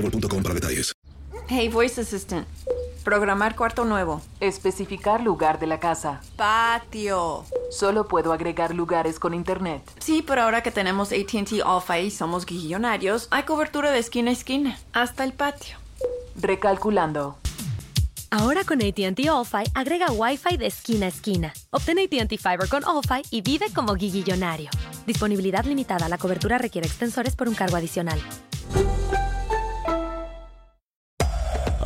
boostmobile.com para detalles. Hey, Voice Assistant. Programar cuarto nuevo. Especificar lugar de la casa. Patio. Solo puedo agregar lugares con internet. Sí, pero ahora que tenemos ATT Alpha y somos guillonarios, hay cobertura de esquina a esquina, hasta el patio. Recalculando. Ahora con ATT All-Fi agrega Wi-Fi de esquina a esquina. Obtén ATT Fiber con All-Fi y vive como guillillonario. Disponibilidad limitada. La cobertura requiere extensores por un cargo adicional.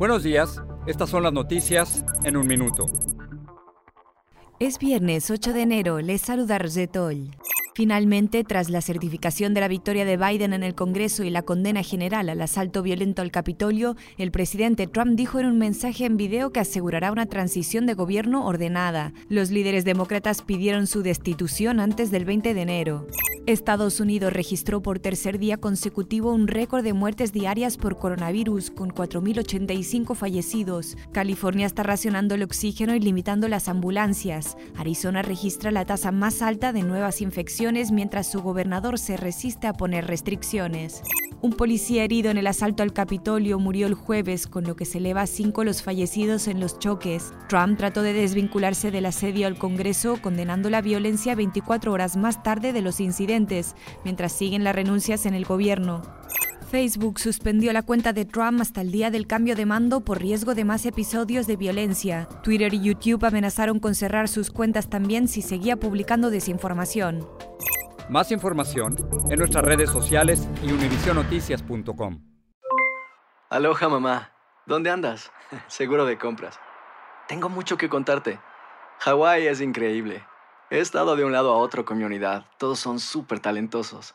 Buenos días. Estas son las noticias en un minuto. Es viernes 8 de enero. Les saluda Rosetol. Finalmente, tras la certificación de la victoria de Biden en el Congreso y la condena general al asalto violento al Capitolio, el presidente Trump dijo en un mensaje en video que asegurará una transición de gobierno ordenada. Los líderes demócratas pidieron su destitución antes del 20 de enero. Estados Unidos registró por tercer día consecutivo un récord de muertes diarias por coronavirus, con 4.085 fallecidos. California está racionando el oxígeno y limitando las ambulancias. Arizona registra la tasa más alta de nuevas infecciones mientras su gobernador se resiste a poner restricciones. Un policía herido en el asalto al Capitolio murió el jueves, con lo que se eleva a cinco los fallecidos en los choques. Trump trató de desvincularse del asedio al Congreso, condenando la violencia 24 horas más tarde de los incidentes, mientras siguen las renuncias en el gobierno. Facebook suspendió la cuenta de Trump hasta el día del cambio de mando por riesgo de más episodios de violencia. Twitter y YouTube amenazaron con cerrar sus cuentas también si seguía publicando desinformación. Más información en nuestras redes sociales y univisionoticias.com. Aloha mamá. ¿Dónde andas? Seguro de compras. Tengo mucho que contarte. Hawái es increíble. He estado de un lado a otro con mi unidad. Todos son súper talentosos.